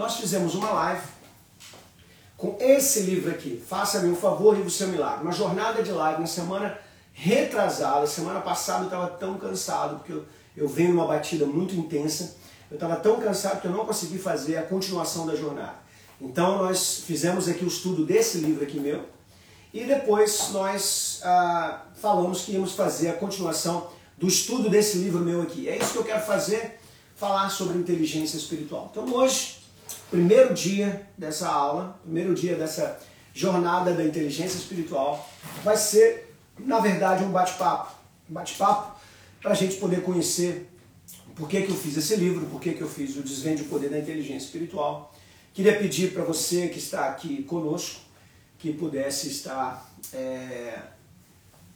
nós fizemos uma live com esse livro aqui, Faça-me um favor e o seu milagre. Uma jornada de live na semana retrasada. Semana passada eu estava tão cansado, porque eu, eu venho numa batida muito intensa. Eu estava tão cansado que eu não consegui fazer a continuação da jornada. Então nós fizemos aqui o estudo desse livro aqui meu. E depois nós ah, falamos que íamos fazer a continuação do estudo desse livro meu aqui. É isso que eu quero fazer, falar sobre inteligência espiritual. Então hoje primeiro dia dessa aula, primeiro dia dessa jornada da inteligência espiritual, vai ser, na verdade, um bate-papo. Um bate-papo para a gente poder conhecer por que, que eu fiz esse livro, por que, que eu fiz o Desvende o Poder da Inteligência Espiritual. Queria pedir para você que está aqui conosco, que pudesse estar, é,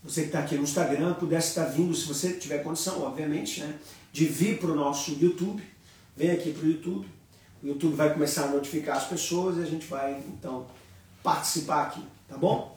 você que está aqui no Instagram, pudesse estar vindo, se você tiver condição, obviamente, né, de vir para o nosso YouTube, vem aqui para o YouTube, o YouTube vai começar a notificar as pessoas e a gente vai então participar aqui, tá bom?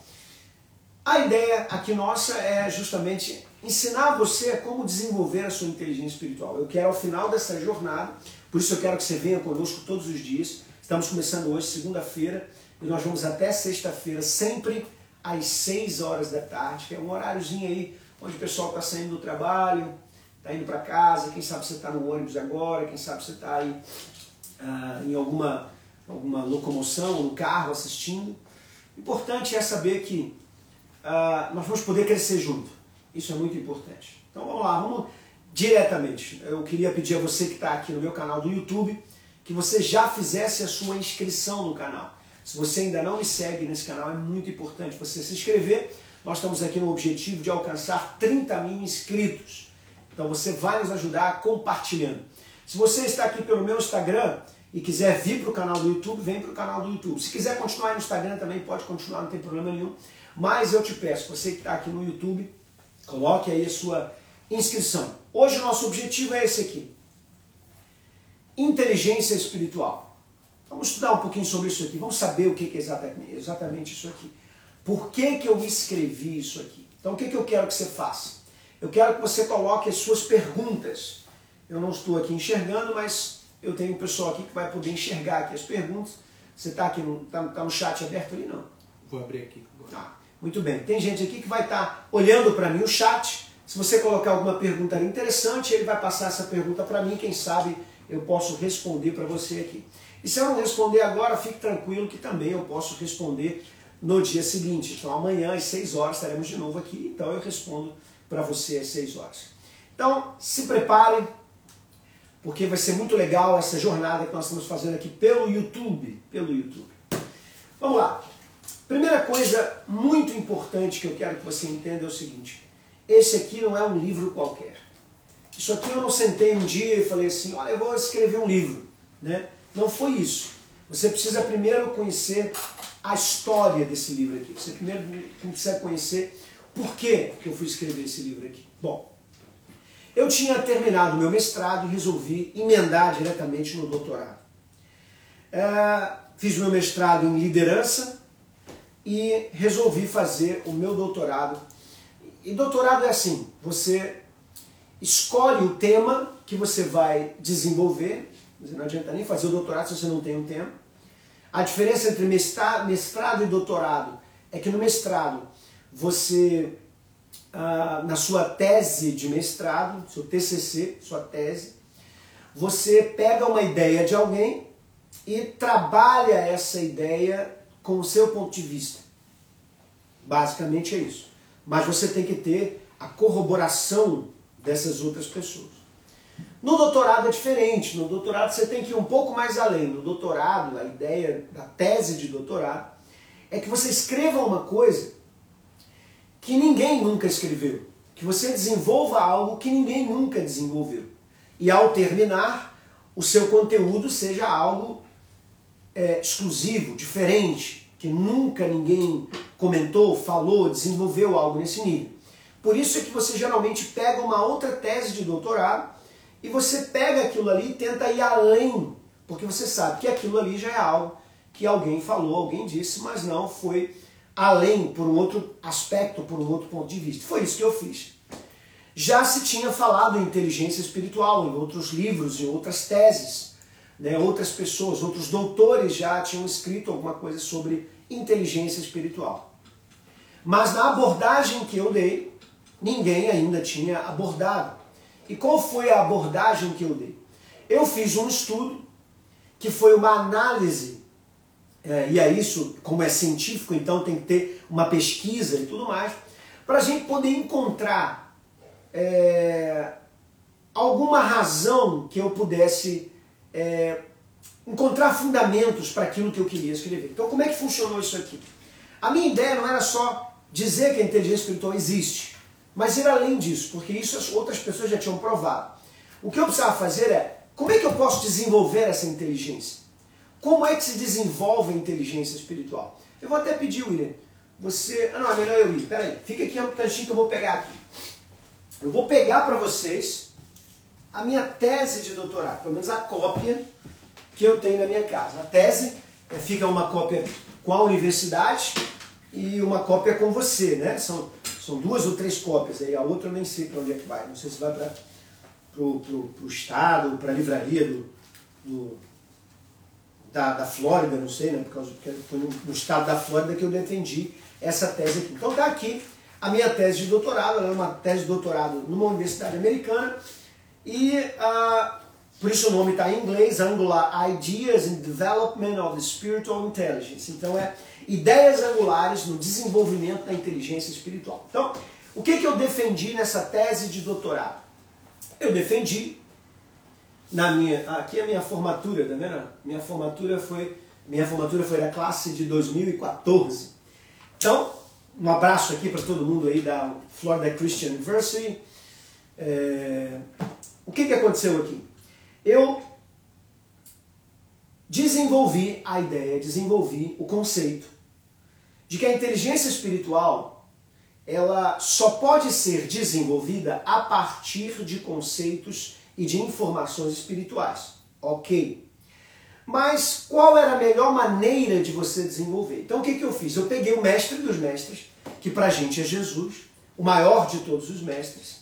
A ideia aqui nossa é justamente ensinar você como desenvolver a sua inteligência espiritual. Eu quero ao final dessa jornada, por isso eu quero que você venha conosco todos os dias. Estamos começando hoje, segunda-feira, e nós vamos até sexta-feira, sempre às 6 horas da tarde, que é um horáriozinho aí onde o pessoal está saindo do trabalho, está indo para casa, quem sabe você está no ônibus agora, quem sabe você está aí ah, em alguma, alguma locomoção, no carro, assistindo. O importante é saber que uh, nós vamos poder crescer junto. Isso é muito importante. Então vamos lá, vamos diretamente. Eu queria pedir a você que está aqui no meu canal do YouTube que você já fizesse a sua inscrição no canal. Se você ainda não me segue nesse canal, é muito importante você se inscrever. Nós estamos aqui no objetivo de alcançar 30 mil inscritos. Então você vai nos ajudar compartilhando. Se você está aqui pelo meu Instagram e quiser vir para o canal do YouTube, vem para o canal do YouTube. Se quiser continuar no Instagram também pode continuar, não tem problema nenhum. Mas eu te peço, você que está aqui no YouTube, coloque aí a sua inscrição. Hoje o nosso objetivo é esse aqui. Inteligência espiritual. Vamos estudar um pouquinho sobre isso aqui, vamos saber o que é exatamente, isso aqui. Por que, que eu escrevi isso aqui? Então o que, que eu quero que você faça? Eu quero que você coloque as suas perguntas eu não estou aqui enxergando, mas eu tenho um pessoal aqui que vai poder enxergar aqui as perguntas. Você está aqui no, tá, tá no chat aberto ali, não? Vou abrir aqui. Tá, muito bem. Tem gente aqui que vai estar tá olhando para mim o chat. Se você colocar alguma pergunta interessante, ele vai passar essa pergunta para mim. Quem sabe eu posso responder para você aqui. E se eu não responder agora, fique tranquilo que também eu posso responder no dia seguinte. Então amanhã às 6 horas estaremos de novo aqui, então eu respondo para você às 6 horas. Então se prepare, porque vai ser muito legal essa jornada que nós estamos fazendo aqui pelo YouTube. Pelo YouTube. Vamos lá. Primeira coisa muito importante que eu quero que você entenda é o seguinte: esse aqui não é um livro qualquer. Isso aqui eu não sentei um dia e falei assim, olha, eu vou escrever um livro. Né? Não foi isso. Você precisa primeiro conhecer a história desse livro aqui. Você primeiro precisa conhecer por que eu fui escrever esse livro aqui. Bom, eu tinha terminado meu mestrado e resolvi emendar diretamente no doutorado. É, fiz meu mestrado em liderança e resolvi fazer o meu doutorado. E doutorado é assim: você escolhe o tema que você vai desenvolver. Não adianta nem fazer o doutorado se você não tem um tema. A diferença entre mestrado e doutorado é que no mestrado você ah, na sua tese de mestrado, seu TCC, sua tese, você pega uma ideia de alguém e trabalha essa ideia com o seu ponto de vista. Basicamente é isso. Mas você tem que ter a corroboração dessas outras pessoas. No doutorado é diferente. No doutorado você tem que ir um pouco mais além. No doutorado, a ideia da tese de doutorado é que você escreva uma coisa que ninguém nunca escreveu. Que você desenvolva algo que ninguém nunca desenvolveu. E ao terminar, o seu conteúdo seja algo é, exclusivo, diferente, que nunca ninguém comentou, falou, desenvolveu algo nesse nível. Por isso é que você geralmente pega uma outra tese de doutorado e você pega aquilo ali e tenta ir além, porque você sabe que aquilo ali já é algo que alguém falou, alguém disse, mas não foi além por um outro aspecto, por um outro ponto de vista. Foi isso que eu fiz. Já se tinha falado em inteligência espiritual em outros livros, em outras teses. Né? Outras pessoas, outros doutores já tinham escrito alguma coisa sobre inteligência espiritual. Mas na abordagem que eu dei, ninguém ainda tinha abordado. E qual foi a abordagem que eu dei? Eu fiz um estudo que foi uma análise, é, e é isso, como é científico, então tem que ter uma pesquisa e tudo mais, para a gente poder encontrar é, alguma razão que eu pudesse é, encontrar fundamentos para aquilo que eu queria escrever. Então, como é que funcionou isso aqui? A minha ideia não era só dizer que a inteligência espiritual existe, mas ir além disso, porque isso as outras pessoas já tinham provado. O que eu precisava fazer é, como é que eu posso desenvolver essa inteligência? Como é que se desenvolve a inteligência espiritual? Eu vou até pedir, William, você... Ah, não, é melhor eu ir. Peraí, fica aqui um tantinho que eu vou pegar aqui. Eu vou pegar para vocês a minha tese de doutorado, pelo menos a cópia que eu tenho na minha casa. A tese é, fica uma cópia com a universidade e uma cópia com você, né? São, são duas ou três cópias aí, a outra eu nem sei para onde é que vai. Não sei se vai para o estado, para a livraria do, do, da, da Flórida, não sei, né? Por causa que foi no, no, estado da Flórida que eu defendi essa tese aqui. Então tá aqui a minha tese de doutorado, ela é uma tese de doutorado numa universidade americana e uh, por isso o nome está em inglês, Angular Ideas in Development of Spiritual Intelligence. Então é ideias angulares no desenvolvimento da inteligência espiritual. Então, o que, que eu defendi nessa tese de doutorado? Eu defendi na minha. Aqui é a minha formatura, tá vendo? Minha formatura foi. Minha formatura foi da classe de 2014. Então, um abraço aqui para todo mundo aí da Florida Christian University. É... O que, que aconteceu aqui? eu desenvolvi a ideia, desenvolvi o conceito de que a inteligência espiritual ela só pode ser desenvolvida a partir de conceitos e de informações espirituais. Ok. Mas qual era a melhor maneira de você desenvolver? Então o que, que eu fiz? Eu peguei o mestre dos mestres, que pra gente é Jesus, o maior de todos os mestres,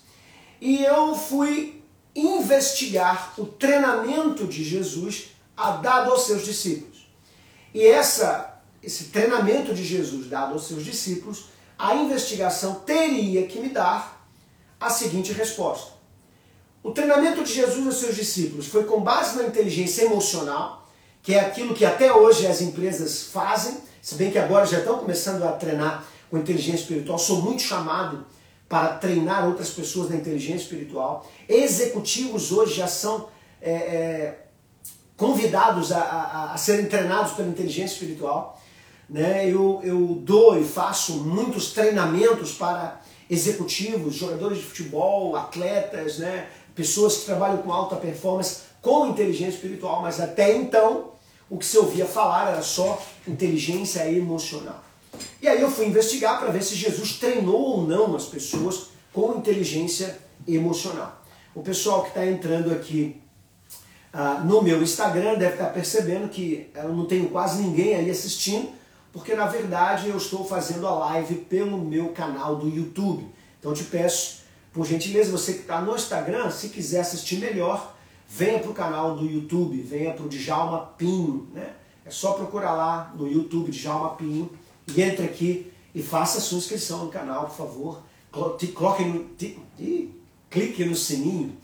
e eu fui investigar o treinamento de Jesus dado aos seus discípulos. E essa, esse treinamento de Jesus dado aos seus discípulos, a investigação teria que me dar a seguinte resposta. O treinamento de Jesus aos seus discípulos foi com base na inteligência emocional, que é aquilo que até hoje as empresas fazem, se bem que agora já estão começando a treinar com inteligência espiritual, sou muito chamado para treinar outras pessoas na inteligência espiritual. Executivos hoje já são é, é, convidados a, a, a, serem treinados pela inteligência espiritual. Né? Eu, eu dou e faço muitos treinamentos para executivos, jogadores de futebol, atletas, né? Pessoas que trabalham com alta performance com inteligência espiritual, mas até então o que se ouvia falar era só inteligência emocional. E aí eu fui investigar para ver se Jesus treinou ou não as pessoas com inteligência emocional. O pessoal que está entrando aqui ah, no meu Instagram deve estar tá percebendo que eu não tenho quase ninguém aí assistindo, porque na verdade eu estou fazendo a live pelo meu canal do YouTube. Então te peço, por gentileza, você que está no Instagram, se quiser assistir melhor, venha para o canal do YouTube, venha para o Djalma Pinho. Né? É só procurar lá no YouTube Djalma Pinho e entre aqui e faça a sua inscrição no canal, por favor. Coloque no, clique no sininho,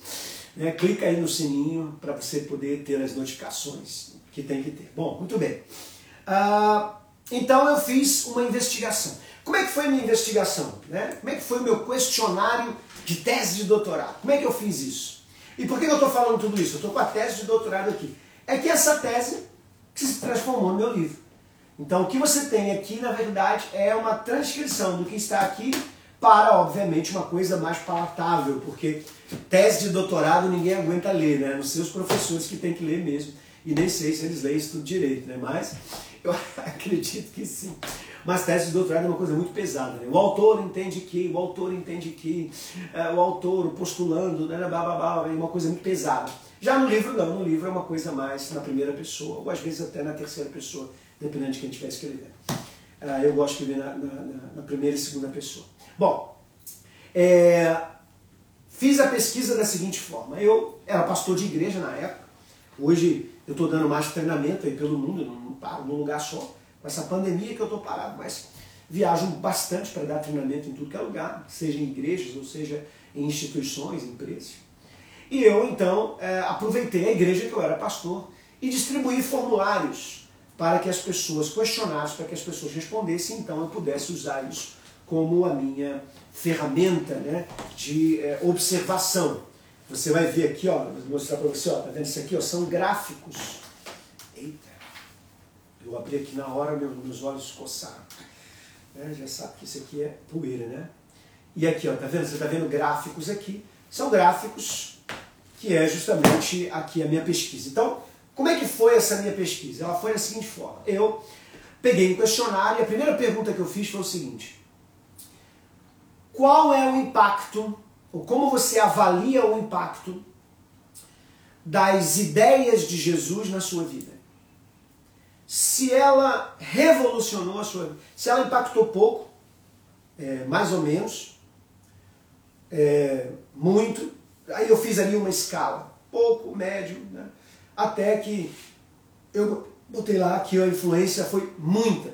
né? clica aí no sininho para você poder ter as notificações que tem que ter. Bom, muito bem. Ah, então eu fiz uma investigação. Como é que foi a minha investigação? Né? Como é que foi o meu questionário de tese de doutorado? Como é que eu fiz isso? E por que eu estou falando tudo isso? Eu estou com a tese de doutorado aqui. É que essa tese se transformou no meu livro. Então o que você tem aqui, na verdade, é uma transcrição do que está aqui para, obviamente, uma coisa mais palatável, porque tese de doutorado ninguém aguenta ler, né? Não sei os professores que tem que ler mesmo. E nem sei se eles leem isso tudo direito, né? Mas eu acredito que sim. Mas tese de doutorado é uma coisa muito pesada. Né? O autor entende que, o autor entende que, é, o autor, postulando, né, blá, blá, blá, é uma coisa muito pesada. Já no livro, não. No livro é uma coisa mais na primeira pessoa, ou às vezes até na terceira pessoa, dependendo de quem estiver escrevendo. Uh, eu gosto de escrever na, na, na, primeira e segunda pessoa. Bom, é, fiz a pesquisa da seguinte forma. Eu era pastor de igreja na época. Hoje eu estou dando mais treinamento aí pelo mundo, não paro num lugar só com essa pandemia que eu estou parado, mas viajo bastante para dar treinamento em tudo que é lugar, seja em igrejas ou seja em instituições, empresas. E eu então é, aproveitei a igreja que eu era pastor e distribuí formulários para que as pessoas questionassem, para que as pessoas respondessem, então eu pudesse usar isso como a minha ferramenta né, de é, observação. Você vai ver aqui, ó, vou mostrar para você, ó, tá vendo isso aqui? Ó, são gráficos. Eita! Eu abri aqui na hora, meu, meus olhos coçaram. É, já sabe que isso aqui é poeira, né? E aqui, ó, tá vendo? Você tá vendo gráficos aqui. São gráficos que é justamente aqui a minha pesquisa. Então, como é que foi essa minha pesquisa? Ela foi da seguinte forma. Eu peguei um questionário e a primeira pergunta que eu fiz foi o seguinte. Qual é o impacto, ou como você avalia o impacto das ideias de Jesus na sua vida? Se ela revolucionou a sua vida, se ela impactou pouco, é, mais ou menos, é, muito, aí eu fiz ali uma escala, pouco, médio, né? até que eu botei lá que a influência foi muita.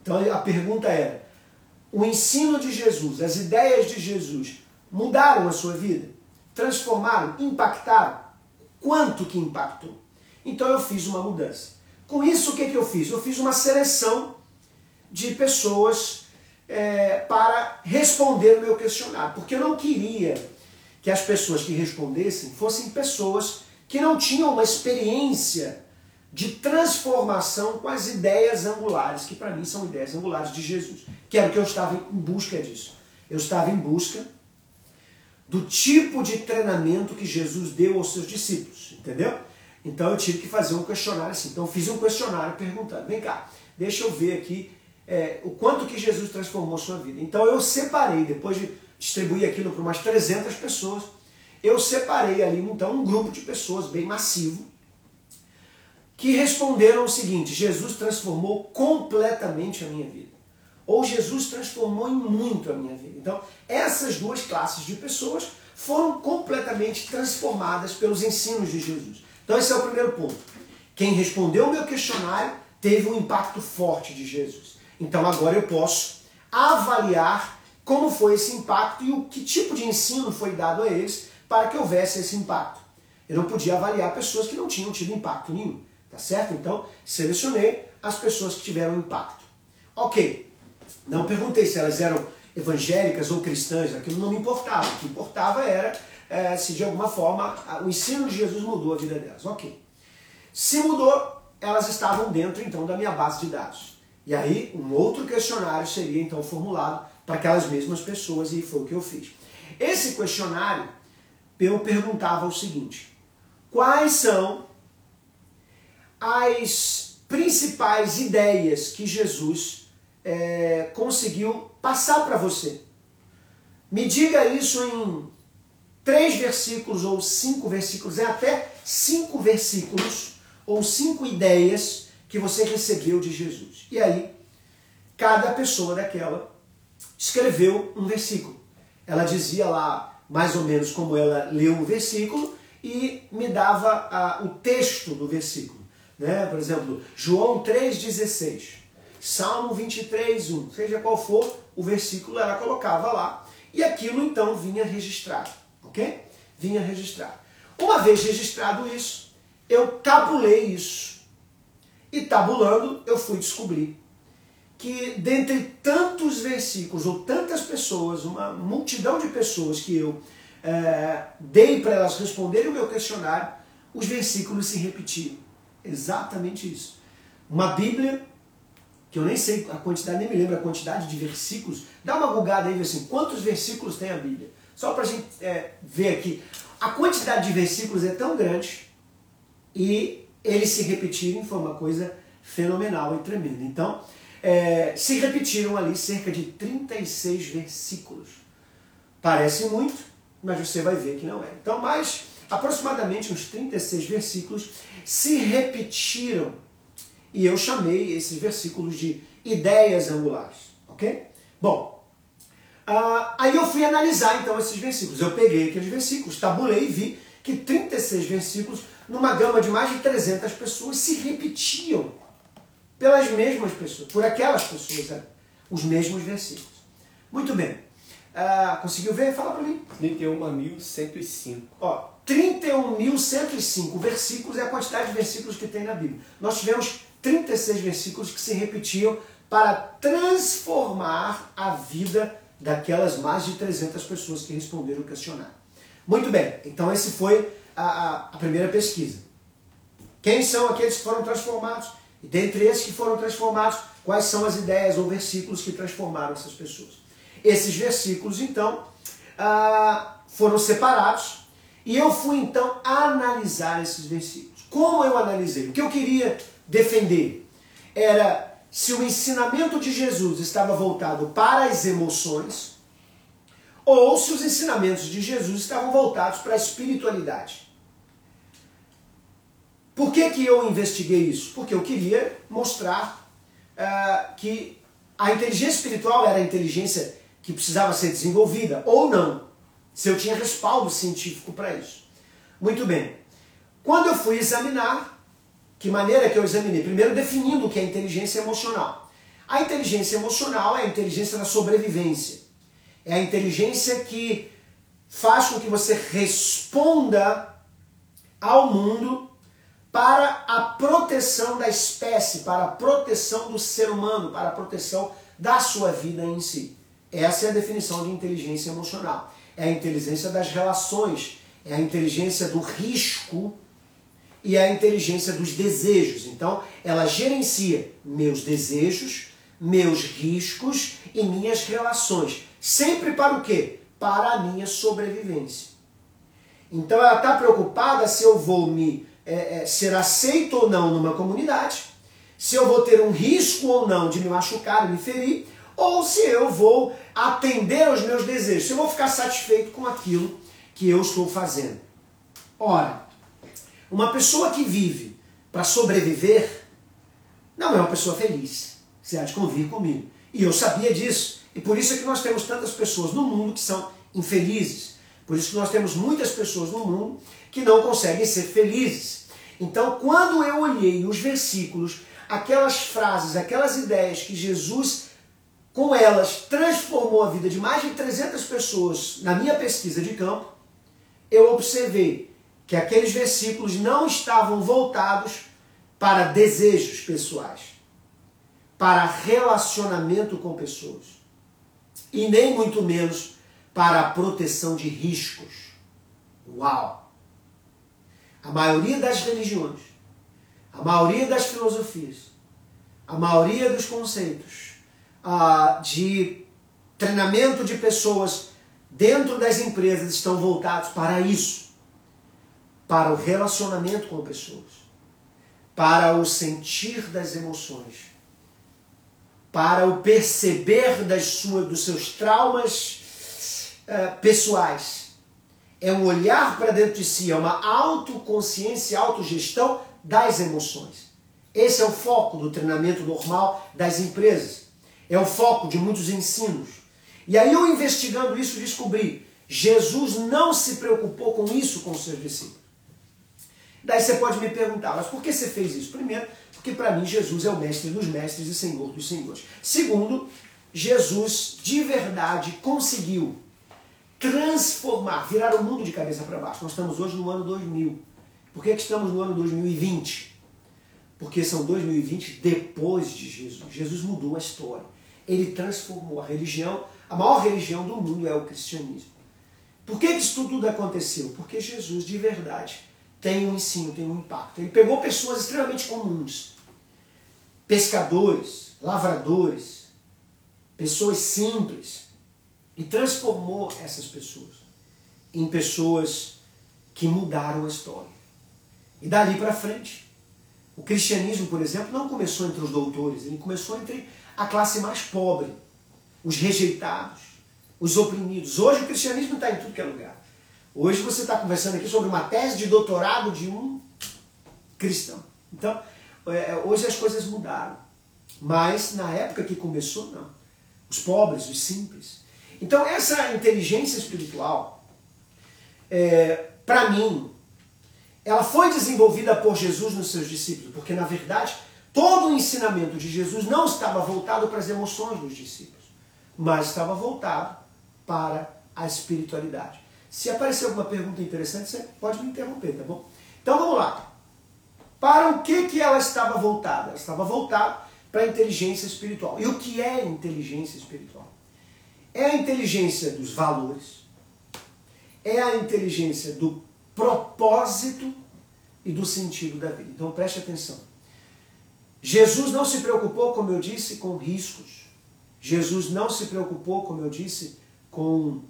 Então a pergunta era: o ensino de Jesus, as ideias de Jesus mudaram a sua vida? Transformaram? Impactaram? Quanto que impactou? Então eu fiz uma mudança. Com isso, o que, que eu fiz? Eu fiz uma seleção de pessoas é, para responder o meu questionário, porque eu não queria que as pessoas que respondessem fossem pessoas que não tinham uma experiência de transformação com as ideias angulares, que para mim são ideias angulares de Jesus, que era o que eu estava em busca disso. Eu estava em busca do tipo de treinamento que Jesus deu aos seus discípulos, entendeu? Então eu tive que fazer um questionário assim. Então eu fiz um questionário perguntando, vem cá, deixa eu ver aqui é, o quanto que Jesus transformou sua vida. Então eu separei, depois de distribuir aquilo para umas 300 pessoas, eu separei ali então um grupo de pessoas bem massivo que responderam o seguinte: Jesus transformou completamente a minha vida. Ou Jesus transformou em muito a minha vida. Então, essas duas classes de pessoas foram completamente transformadas pelos ensinos de Jesus. Então esse é o primeiro ponto. Quem respondeu o meu questionário teve um impacto forte de Jesus. Então agora eu posso avaliar como foi esse impacto e o que tipo de ensino foi dado a eles para que houvesse esse impacto. Eu não podia avaliar pessoas que não tinham tido impacto nenhum, tá certo? Então selecionei as pessoas que tiveram impacto. Ok, não perguntei se elas eram evangélicas ou cristãs, aquilo não me importava. O que importava era é, se de alguma forma o ensino de Jesus mudou a vida delas. Ok. Se mudou, elas estavam dentro então da minha base de dados. E aí um outro questionário seria então formulado para aquelas mesmas pessoas e foi o que eu fiz. Esse questionário eu perguntava o seguinte: quais são as principais ideias que Jesus é, conseguiu passar para você? Me diga isso em três versículos ou cinco versículos, é até cinco versículos ou cinco ideias que você recebeu de Jesus. E aí, cada pessoa daquela escreveu um versículo. Ela dizia lá mais ou menos como ela leu o versículo e me dava a, o texto do versículo. Né? Por exemplo, João 3,16, Salmo 23, 1, seja qual for o versículo, ela colocava lá e aquilo então vinha registrado ok? Vinha registrar. Uma vez registrado isso, eu tabulei isso. E tabulando, eu fui descobrir que dentre tantos versículos ou tantas pessoas, uma multidão de pessoas que eu é, dei para elas responderem o meu questionário, os versículos se repetiam. Exatamente isso. Uma Bíblia, que eu nem sei a quantidade, nem me lembro a quantidade de versículos. Dá uma bugada aí, assim, quantos versículos tem a Bíblia? Só para a gente é, ver aqui. A quantidade de versículos é tão grande e eles se repetirem foi uma coisa fenomenal e tremenda. Então, é, se repetiram ali cerca de 36 versículos. Parece muito, mas você vai ver que não é. Então, mais aproximadamente uns 36 versículos se repetiram. E eu chamei esses versículos de ideias angulares. Ok? Bom, uh, aí eu fui analisar então esses versículos. Eu peguei aqueles versículos, tabulei e vi que 36 versículos, numa gama de mais de 300 pessoas, se repetiam pelas mesmas pessoas, por aquelas pessoas, né? os mesmos versículos. Muito bem. Uh, conseguiu ver? Fala para mim. 31.105. Ó, 31.105 versículos é a quantidade de versículos que tem na Bíblia. Nós tivemos 36 versículos que se repetiam para transformar a vida daquelas mais de 300 pessoas que responderam o questionário. Muito bem, então esse foi a, a, primeira pesquisa. Quem são aqueles que foram transformados? E dentre esses que foram transformados, quais são as ideias ou versículos que transformaram essas pessoas? Esses versículos, então, ah, foram separados e eu fui, então, analisar esses versículos. Como eu analisei? O que eu queria defender era se o ensinamento de Jesus estava voltado para as emoções ou se os ensinamentos de Jesus estavam voltados para a espiritualidade. Por que, que eu investiguei isso? Porque eu queria mostrar uh, que a inteligência espiritual era a inteligência que precisava ser desenvolvida, ou não, se eu tinha respaldo científico para isso. Muito bem. Quando eu fui examinar, que maneira que eu examinei? Primeiro definindo o que é inteligência emocional. A inteligência emocional é a inteligência da sobrevivência. É a inteligência que faz com que você responda ao mundo para a proteção da espécie, para a proteção do ser humano, para a proteção da sua vida em si. Essa é a definição de inteligência emocional. É a inteligência das relações, é a inteligência do risco e a inteligência dos desejos. Então, ela gerencia meus desejos, meus riscos e minhas relações. Sempre para o quê? Para a minha sobrevivência. Então, ela está preocupada se eu vou me é, é, ser aceito ou não numa comunidade, se eu vou ter um risco ou não de me machucar me ferir, ou se eu vou atender aos meus desejos, se eu vou ficar satisfeito com aquilo que eu estou fazendo. Ora, uma pessoa que vive para sobreviver não é uma pessoa feliz. Você há de convir comigo. E eu sabia disso. E por isso é que nós temos tantas pessoas no mundo que são infelizes. Por isso que nós temos muitas pessoas no mundo que não conseguem ser felizes. Então, quando eu olhei os versículos, aquelas frases, aquelas ideias que Jesus, com elas, transformou a vida de mais de 300 pessoas na minha pesquisa de campo, eu observei que aqueles versículos não estavam voltados para desejos pessoais, para relacionamento com pessoas, e nem muito menos para a proteção de riscos. Uau! A maioria das religiões, a maioria das filosofias, a maioria dos conceitos uh, de treinamento de pessoas dentro das empresas estão voltados para isso, para o relacionamento com pessoas, para o sentir das emoções, para o perceber das suas, dos seus traumas uh, pessoais é um olhar para dentro de si, é uma autoconsciência, autogestão das emoções. Esse é o foco do treinamento normal das empresas. É o foco de muitos ensinos. E aí eu investigando isso descobri, Jesus não se preocupou com isso com os seus discípulos. Daí você pode me perguntar, mas por que você fez isso? Primeiro, porque para mim Jesus é o mestre dos mestres e senhor dos senhores. Segundo, Jesus de verdade conseguiu transformar, virar o mundo de cabeça para baixo. Nós estamos hoje no ano 2000. Por que, que estamos no ano 2020? Porque são 2020 depois de Jesus. Jesus mudou a história. Ele transformou a religião. A maior religião do mundo é o cristianismo. Por que, que isso tudo aconteceu? Porque Jesus, de verdade, tem um ensino, tem um impacto. Ele pegou pessoas extremamente comuns. Pescadores, lavradores, pessoas simples, e transformou essas pessoas em pessoas que mudaram a história. E dali para frente, O cristianismo, por exemplo, não começou entre os doutores, ele começou entre a classe mais pobre, os rejeitados, os oprimidos. Hoje o cristianismo está em tudo que é lugar. Hoje você está conversando aqui sobre uma tese de doutorado de um cristão. Então, é, hoje as coisas mudaram. Mas na época que começou, não. Os pobres, os simples. Então, essa inteligência espiritual, é, para mim, ela foi desenvolvida por Jesus nos seus discípulos, porque na verdade todo o ensinamento de Jesus não estava voltado para as emoções dos discípulos, mas estava voltado para a espiritualidade. Se aparecer alguma pergunta interessante, você pode me interromper, tá bom? Então vamos lá. Para o que, que ela estava voltada? Ela estava voltada para a inteligência espiritual. E o que é inteligência espiritual? É a inteligência dos valores, é a inteligência do propósito e do sentido da vida. Então preste atenção. Jesus não se preocupou, como eu disse, com riscos. Jesus não se preocupou, como eu disse, com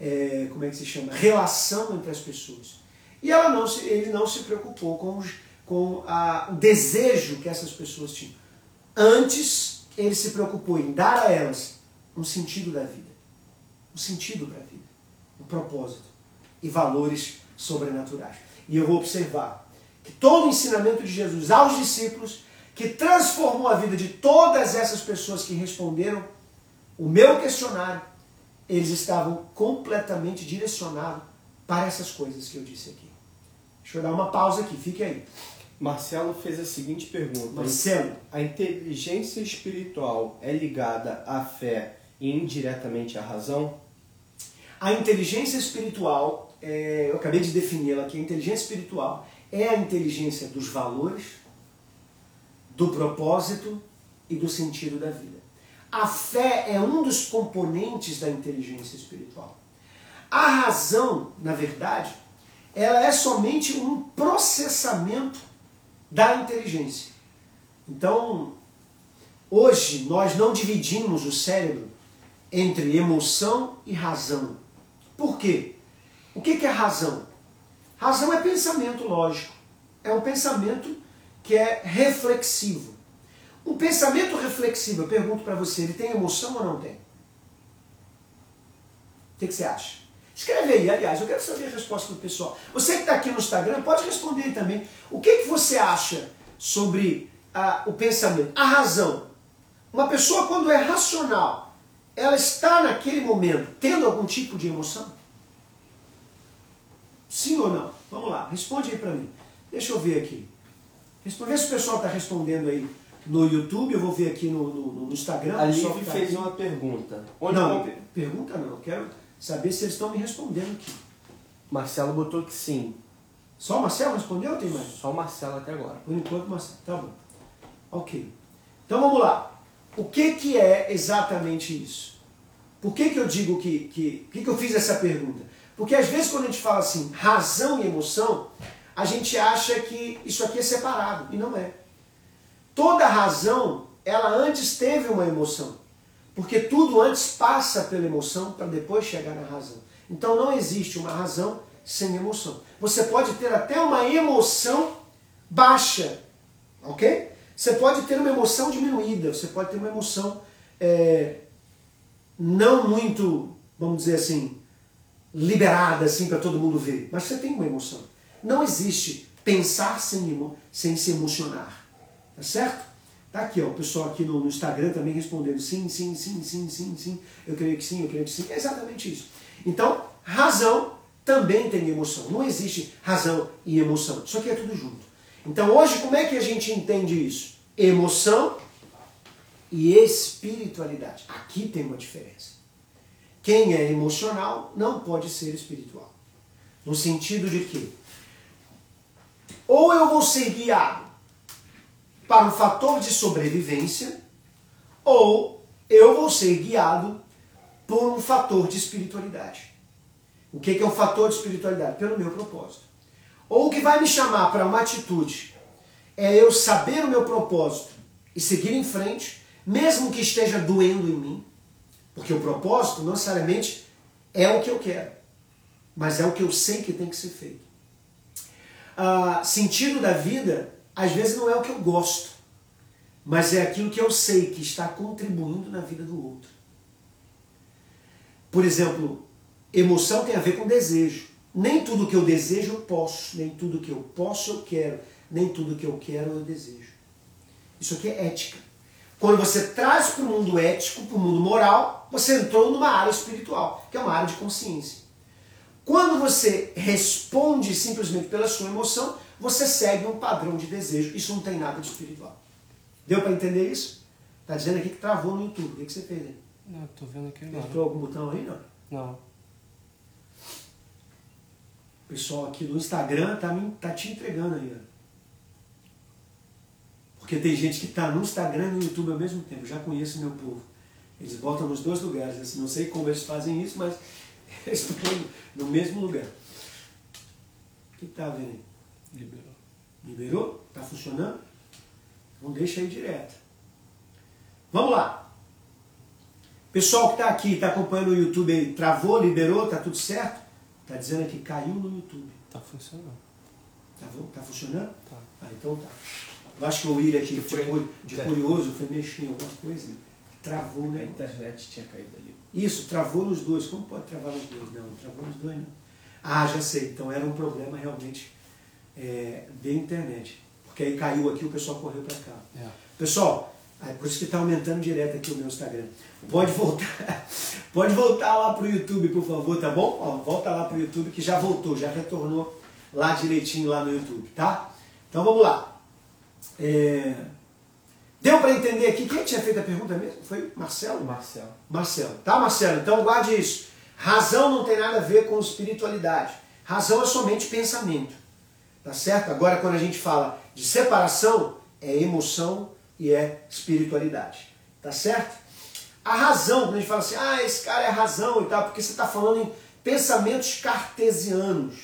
é, como é que se chama relação entre as pessoas. E ela não se, ele não se preocupou com, com a, o desejo que essas pessoas tinham. Antes, ele se preocupou em dar a elas um sentido da vida, um sentido para a vida, um propósito e valores sobrenaturais. E eu vou observar que todo o ensinamento de Jesus aos discípulos, que transformou a vida de todas essas pessoas que responderam o meu questionário, eles estavam completamente direcionados para essas coisas que eu disse aqui. Deixa eu dar uma pausa aqui, fique aí. Marcelo fez a seguinte pergunta: Marcelo, a inteligência espiritual é ligada à fé e indiretamente à razão? A inteligência espiritual, é, eu acabei de defini-la aqui, a inteligência espiritual é a inteligência dos valores, do propósito e do sentido da vida. A fé é um dos componentes da inteligência espiritual. A razão, na verdade, ela é somente um processamento da inteligência. Então, hoje nós não dividimos o cérebro entre emoção e razão. Por quê? O que é razão? Razão é pensamento lógico. É um pensamento que é reflexivo. Um pensamento reflexivo, eu pergunto para você, ele tem emoção ou não tem? O que, que, você acha? Escreve aí, aliás, eu quero saber a resposta do pessoal. Você que está aqui no Instagram, pode responder aí também. O que, que você acha sobre o pensamento? A razão. Uma pessoa, quando é racional, ela está naquele momento tendo algum tipo de emoção? Sim ou não? Vamos lá, responde aí para mim. Deixa eu ver aqui. Responde, vê se o pessoal está respondendo aí no YouTube, eu vou ver aqui no, no, no Instagram. A Liv fez aqui. uma pergunta. Onde não, eu... pergunta não, eu quero saber se eles estão me respondendo aqui. Marcelo botou que sim. Só o Marcelo respondeu ou tem mais? Só o Marcelo até agora. Por enquanto, Marcelo. Tá bom. Ok. Então vamos lá. O que, que é exatamente isso? Por que, que eu digo que, que. Por que, que eu fiz essa pergunta? Porque às vezes quando a gente fala assim, razão e emoção, a gente acha que isso aqui é separado. E não é. Toda razão, ela antes teve uma emoção. Porque tudo antes passa pela emoção para depois chegar na razão. Então não existe uma razão sem emoção. Você pode ter até uma emoção baixa, ok? Você pode ter uma emoção diminuída, você pode ter uma emoção é, não muito, vamos dizer assim, liberada assim para todo mundo ver, mas você tem uma emoção. Não existe pensar sem, sem se emocionar, tá certo? Tá aqui, ó, o pessoal aqui no, no, Instagram também respondendo sim, sim, sim, sim, sim, sim, eu creio que sim, eu creio que sim. É exatamente isso. Então, razão também tem emoção. Não existe razão e emoção. Isso aqui é tudo junto. Então, hoje, como é que a gente entende isso? Emoção e espiritualidade. Aqui tem uma diferença. Quem é emocional não pode ser espiritual. No sentido de que ou eu vou ser guiado para um fator de sobrevivência, ou eu vou ser guiado por um fator de espiritualidade. O que é um fator de espiritualidade? Pelo meu propósito. Ou o que vai me chamar para uma atitude é eu saber o meu propósito e seguir em frente, mesmo que esteja doendo em mim, porque o propósito não necessariamente é o que eu quero, mas é o que eu sei que tem que ser feito. Ah, sentido da vida, às vezes não é o que eu gosto, mas é aquilo que eu sei que está contribuindo na vida do outro. Por exemplo, emoção tem a ver com desejo. Nem tudo que eu desejo eu posso, nem tudo que eu posso eu quero, nem tudo que eu quero eu desejo. Isso aqui é ética. Quando você traz para o mundo ético, para o mundo moral, você entrou numa área espiritual, que é uma área de consciência. Quando você responde simplesmente pela sua emoção, você segue um padrão de desejo. Isso não tem nada de espiritual. Deu para entender isso? Tá dizendo aqui que travou no YouTube. O que, que você fez aí? Não, tô vendo aqui agora. Apertou algum botão aí, não? Não. O pessoal aqui do Instagram tá, me, tá te entregando aí, ó. Porque tem gente que está no Instagram e no YouTube ao mesmo tempo. Já conheço meu povo. Eles botam nos dois lugares. Assim, não sei como eles fazem isso, mas eles estão no mesmo lugar. O que está vendo aí? Liberou. Liberou? Está funcionando? Então deixa aí direto. Vamos lá. Pessoal que está aqui, está acompanhando o YouTube aí, travou, liberou, está tudo certo? Está dizendo aqui, caiu no YouTube. Tá funcionando. Tá, tá funcionando? Tá. Ah, então tá. Eu acho que o William aqui, Foi- foi, de curioso, foi mexer em alguma coisa, travou, A né? internet tinha caído ali. Isso, travou nos dois. Como pode travar nos dois? Não, travou nos dois não. Ah, já sei. Então era um problema realmente é, de internet. Porque aí caiu aqui, o pessoal correu para cá. É. Pessoal, é por isso que está aumentando direto aqui o meu Instagram. Pode voltar, pode voltar lá pro YouTube, por favor, tá bom? Ó, volta lá pro YouTube que já voltou, já retornou lá direitinho lá no YouTube, tá? Então vamos lá. É, Deu para entender aqui quem tinha feito a pergunta mesmo? Foi Marcelo? Marcelo. Marcelo. Tá, Marcelo? Então guarde isso. Razão não tem nada a ver com espiritualidade. Razão é somente pensamento. Tá certo? Agora, quando a gente fala de separação, é emoção e é espiritualidade. Tá certo? A razão, quando a gente fala assim, ah, esse cara é razão e tal, porque você está falando em pensamentos cartesianos,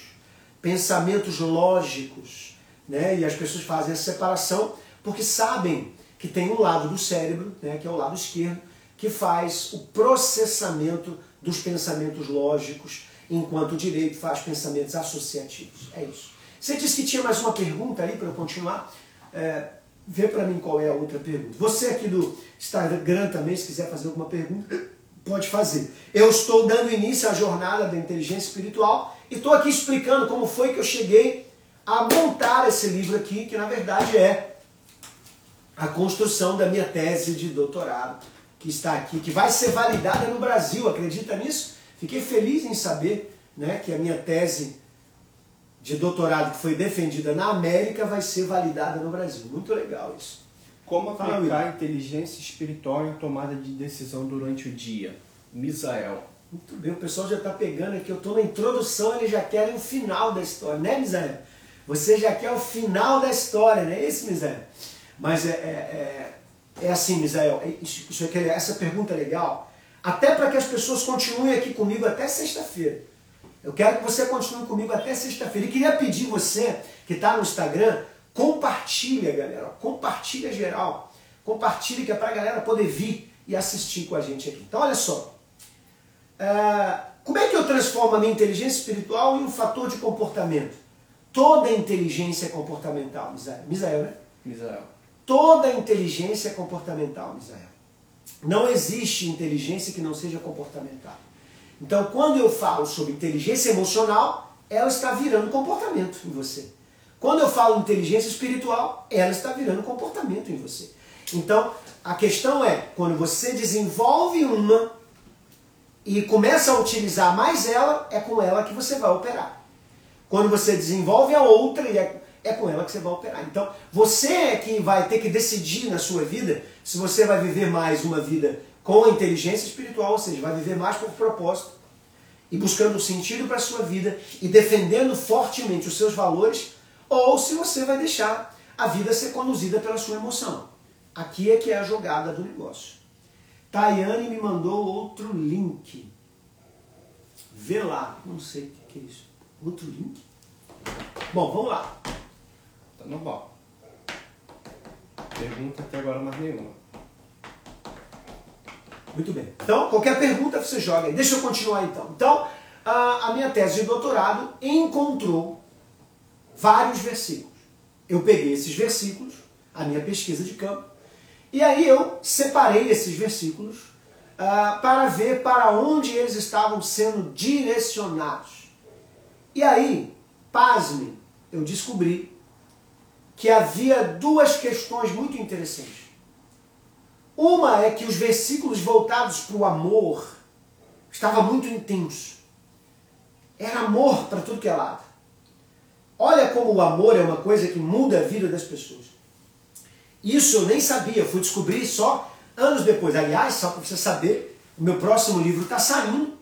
pensamentos lógicos, né? E as pessoas fazem a separação porque sabem que tem um lado do cérebro, né, que é o lado esquerdo, que faz o processamento dos pensamentos lógicos, enquanto o direito faz pensamentos associativos. É isso. Você disse que tinha mais uma pergunta aí para eu continuar. É, vê para mim qual é a outra pergunta. Você aqui do Instagram também, se quiser fazer alguma pergunta, pode fazer. Eu estou dando início à jornada da inteligência espiritual e estou aqui explicando como foi que eu cheguei a montar esse livro aqui, que na verdade é a construção da minha tese de doutorado, que está aqui, que vai ser validada no Brasil, acredita nisso? Fiquei feliz em saber né, que a minha tese de doutorado que foi defendida na América vai ser validada no Brasil. Muito legal isso. Como aplicar a inteligência espiritual em tomada de decisão durante o dia? Misael. Muito bem, o pessoal já está pegando aqui, eu estou na introdução, eles já querem o final da história, né, Misael? Você já quer o final da história, não é isso, Misael? Mas é, é, é, é assim, Misael, isso, isso aqui, essa pergunta é legal, até para que as pessoas continuem aqui comigo até sexta-feira. Eu quero que você continue comigo até sexta-feira. E queria pedir você, que está no Instagram, compartilha, galera. Compartilha geral. Compartilha que é para a galera poder vir e assistir com a gente aqui. Então, olha só. É, como é que eu transformo a minha inteligência espiritual em um fator de comportamento? Toda inteligência é comportamental, Misael. Misael, né? Misael. Toda inteligência é comportamental, Misael. Não existe inteligência que não seja comportamental. Então, quando eu falo sobre inteligência emocional, ela está virando comportamento em você. Quando eu falo inteligência espiritual, ela está virando comportamento em você. Então, a questão é, quando você desenvolve uma e começa a utilizar mais ela, é com ela que você vai operar. Quando você desenvolve a outra, é, é com ela que você vai operar. Então, você é que vai ter que decidir na sua vida se você vai viver mais uma vida com a inteligência espiritual, ou seja, vai viver mais por propósito e buscando sentido para a sua vida e defendendo fortemente os seus valores, ou se você vai deixar a vida ser conduzida pela sua emoção. Aqui é que é a jogada do negócio. Tayane me mandou outro link. Vê lá. Não sei o que é isso. Outro link? Bom, vamos lá. Tá normal. Pergunta até agora mais nenhuma. Muito bem. Então, qualquer pergunta você joga aí. Deixa eu continuar então. Então, a, minha tese de doutorado encontrou vários versículos. eu peguei esses versículos, a minha pesquisa de campo, e aí eu separei esses versículos uh, para ver para onde eles estavam sendo direcionados. E aí, pasme, eu descobri que havia duas questões muito interessantes. Uma é que os versículos voltados para o amor estavam muito intensos. Era amor para tudo que é lado. Olha como o amor é uma coisa que muda a vida das pessoas. Isso eu nem sabia, fui descobrir só anos depois. Aliás, só para você saber, o meu próximo livro está saindo.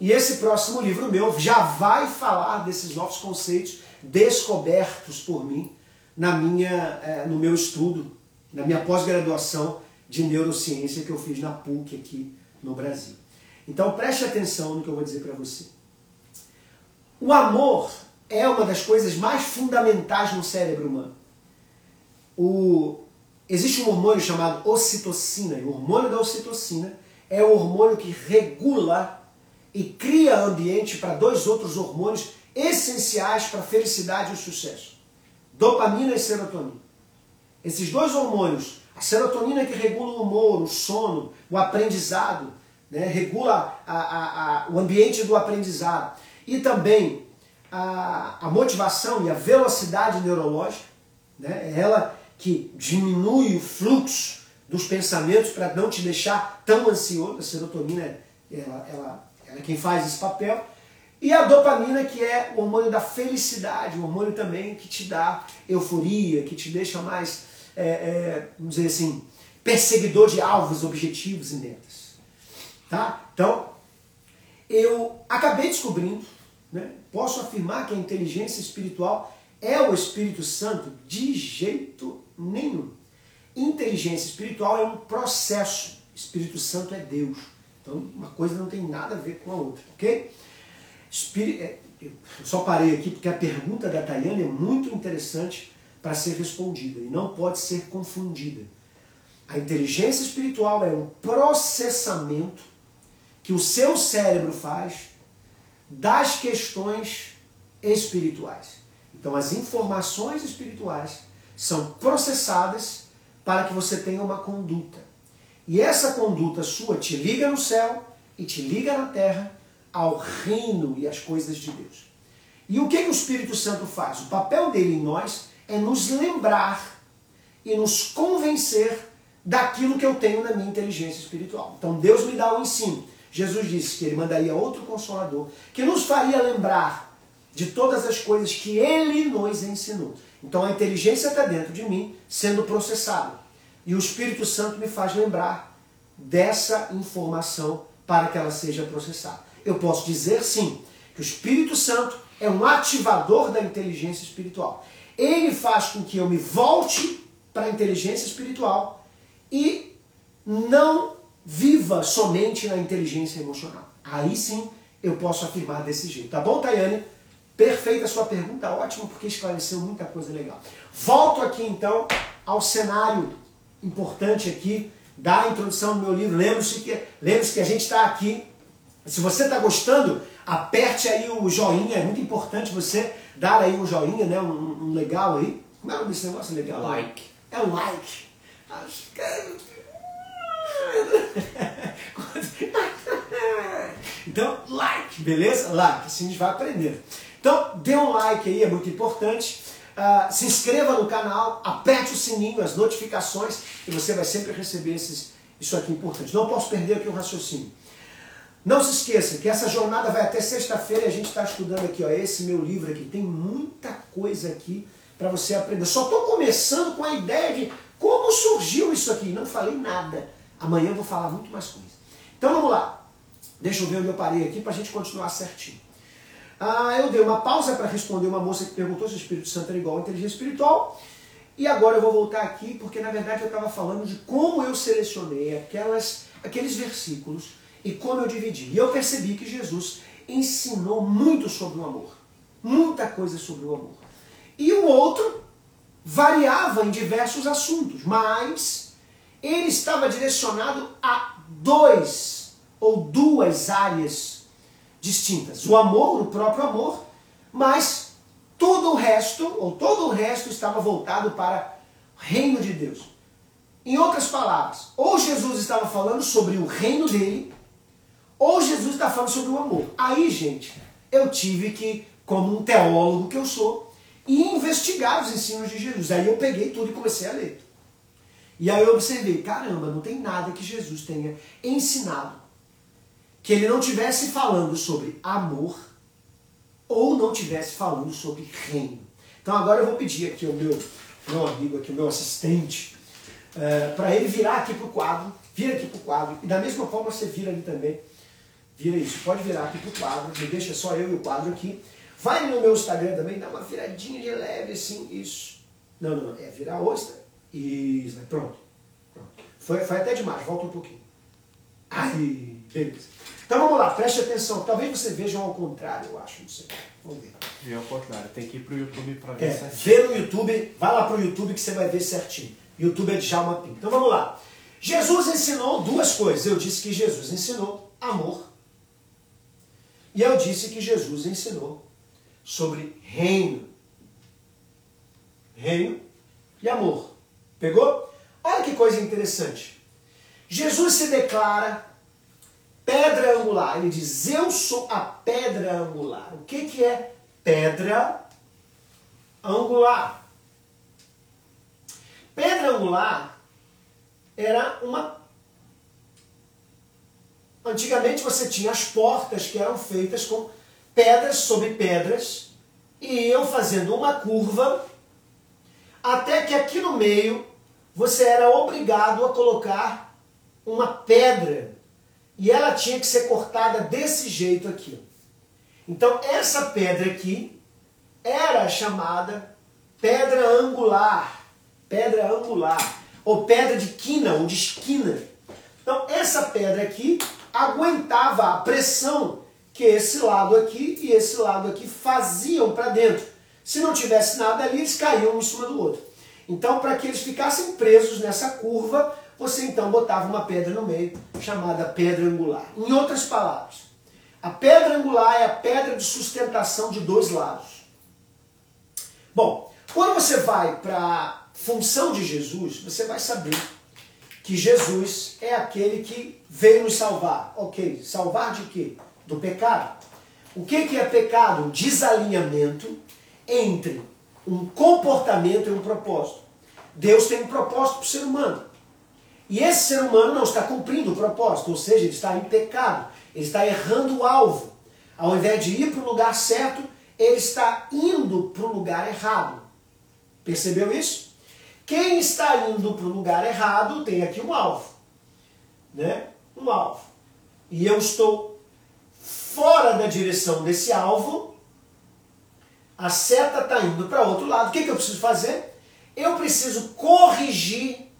E esse próximo livro meu já vai falar desses novos conceitos descobertos por mim na minha, é, no meu estudo, na minha pós-graduação de neurociência que eu fiz na PUC aqui no Brasil. Então preste atenção no que eu vou dizer para você. O amor é uma das coisas mais fundamentais no cérebro humano. O, existe um hormônio chamado ocitocina, e o hormônio da ocitocina é o hormônio que regula e cria ambiente para dois outros hormônios essenciais para a felicidade e o sucesso: dopamina e serotonina. Esses dois hormônios, a serotonina que regula o humor, o sono, o aprendizado, né, regula a, a, a, o ambiente do aprendizado, e também a, motivação e a velocidade neurológica, né, é ela que diminui o fluxo dos pensamentos para não te deixar tão ansioso. A serotonina ela, ela, ela é quem faz esse papel. E a dopamina, que é o hormônio da felicidade, o hormônio também que te dá euforia, que te deixa mais, é, é, vamos dizer assim, perseguidor de alvos, objetivos e metas. Tá? Então, eu acabei descobrindo né? Posso afirmar que a inteligência espiritual é o Espírito Santo? De jeito nenhum. Inteligência espiritual é um processo. Espírito Santo é Deus. Então, uma coisa não tem nada a ver com a outra, ok? Espírito, é, eu só parei aqui porque a pergunta da Tayane é muito interessante para ser respondida e não pode ser confundida. A inteligência espiritual é um processamento que o seu cérebro faz das questões espirituais. Então, as informações espirituais são processadas para que você tenha uma conduta. E essa conduta sua te liga no céu e te liga na terra ao reino e às coisas de Deus. E o que, que o Espírito Santo faz? O papel dele em nós é nos lembrar e nos convencer daquilo que eu tenho na minha inteligência espiritual. Então Deus me dá o um ensino. Jesus disse que ele mandaria outro consolador que nos faria lembrar de todas as coisas que ele nos ensinou. Então a inteligência está dentro de mim, sendo processada. E o Espírito Santo me faz lembrar dessa informação para que ela seja processada. Eu posso dizer sim que o Espírito Santo é um ativador da inteligência espiritual. Ele faz com que eu me volte para a inteligência espiritual e não viva somente na inteligência emocional. Aí sim eu posso afirmar desse jeito. Tá bom, Tayane? Perfeita a sua pergunta, ótimo, porque esclareceu muita coisa legal. Volto aqui então ao cenário importante aqui da introdução do meu livro. Lembre-se que, lembre que a gente está aqui. Se você está gostando, aperte aí o joinha. É muito importante você dar aí um joinha, né? Um, um legal aí. Como é o nome desse negócio legal? Like. É um like. Acho que então, like, beleza? Like, assim a gente vai aprendendo. Então, dê um like aí, é muito importante. Uh, se inscreva no canal, aperte o sininho, as notificações, e você vai sempre receber esses, isso aqui importante. Não posso perder aqui o raciocínio. Não se esqueça que essa jornada vai até sexta-feira e a gente está estudando aqui, ó, esse meu livro aqui. Tem muita coisa aqui para você aprender. Só estou começando com a ideia de como surgiu isso aqui. Não falei nada. Amanhã eu vou falar muito mais coisa. Então vamos lá. Deixa eu ver onde eu parei aqui para a gente continuar certinho. Ah, eu dei uma pausa para responder uma moça que perguntou se o Espírito Santo era igual à inteligência espiritual. E agora eu vou voltar aqui porque na verdade eu estava falando de como eu selecionei aquelas, aqueles versículos e como eu dividi. E eu percebi que Jesus ensinou muito sobre o amor. Muita coisa sobre o amor. E o outro variava em diversos assuntos, mas ele estava direcionado a dois ou duas áreas distintas. O amor, o próprio amor, mas Tudo o resto, ou todo o resto, estava voltado para o reino de Deus. Em outras palavras, ou Jesus estava falando sobre o reino dele, ou Jesus está falando sobre o amor. Aí, gente, eu tive que, como um teólogo que eu sou, investigar os ensinos de Jesus. Aí eu peguei tudo e comecei a ler. E aí eu observei, caramba, não tem nada que Jesus tenha ensinado que ele não tivesse falando sobre amor ou não tivesse falando sobre reino. Então agora eu vou pedir aqui ao meu, meu amigo, aqui, o meu assistente, uh, eh, para ele virar aqui para o quadro, vira aqui para o quadro, e da mesma forma você vira ali também, vira isso, pode virar aqui para o quadro, me deixa só eu e o quadro aqui. Vai no meu Instagram também, dá uma viradinha de leve assim, isso. Não, não, é virar ostra. Isso, pronto. pronto. Foi, foi até demais, volta um pouquinho. Aí, beleza. Então vamos lá, preste atenção. Talvez você veja ao contrário, eu acho, não sei. Vamos ver. Vê ao contrário, tem que ir pro YouTube para ver é, certinho. Vê no YouTube, vai lá pro YouTube que você vai ver certinho. YouTube é de Jalma Pinto. Então vamos lá. Jesus ensinou duas coisas. Eu disse que Jesus ensinou amor. E eu disse que Jesus ensinou sobre reino. Reino e amor. Pegou? Olha que coisa interessante. Jesus se declara pedra angular. Ele diz: Eu sou a pedra angular. O que, que é pedra angular? Pedra angular era uma. Antigamente você tinha as portas que eram feitas com pedras sobre pedras e iam fazendo uma curva até que aqui no meio você era obrigado a colocar uma pedra e ela tinha que ser cortada desse jeito aqui. Então essa pedra aqui era chamada pedra angular, pedra angular, ou pedra de quina, ou de esquina. Então essa pedra aqui aguentava a pressão que esse lado aqui e esse lado aqui faziam para dentro. Se não tivesse nada ali, eles caíam um em cima do outro. Então, para que eles ficassem presos nessa curva, você então botava uma pedra no meio, chamada pedra angular. Em outras palavras, a pedra angular é a pedra de sustentação de dois lados. Bom, quando você vai para a função de Jesus, você vai saber que Jesus é aquele que veio nos salvar. Ok, salvar de quê? Do pecado. O que, que é pecado? Desalinhamento entre um comportamento e um propósito. Deus tem um propósito para o ser humano. E esse ser humano não está cumprindo o propósito, ou seja, ele está em pecado, ele está errando o alvo. Ao invés de ir para o lugar certo, ele está indo para o lugar errado. Percebeu isso? Quem está indo para o lugar errado tem aqui um alvo. Né? Um alvo. E eu estou fora da direção desse alvo, a seta está indo para outro lado. O que, que eu preciso fazer? Eu preciso corrigir